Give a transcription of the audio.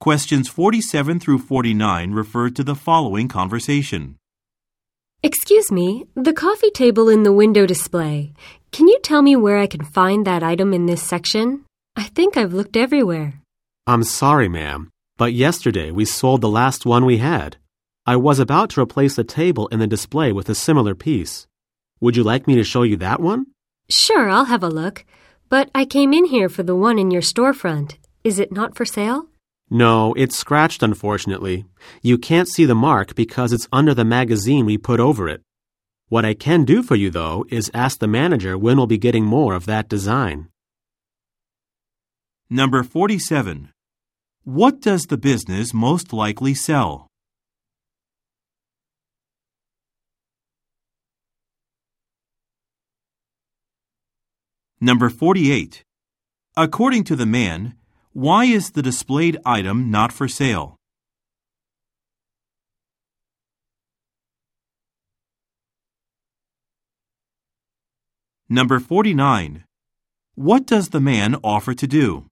Questions 47 through 49 refer to the following conversation. Excuse me, the coffee table in the window display. Can you tell me where I can find that item in this section? I think I've looked everywhere. I'm sorry, ma'am, but yesterday we sold the last one we had. I was about to replace the table in the display with a similar piece. Would you like me to show you that one? Sure, I'll have a look. But I came in here for the one in your storefront. Is it not for sale? No, it's scratched, unfortunately. You can't see the mark because it's under the magazine we put over it. What I can do for you, though, is ask the manager when we'll be getting more of that design. Number 47. What does the business most likely sell? Number 48. According to the man, why is the displayed item not for sale? Number 49. What does the man offer to do?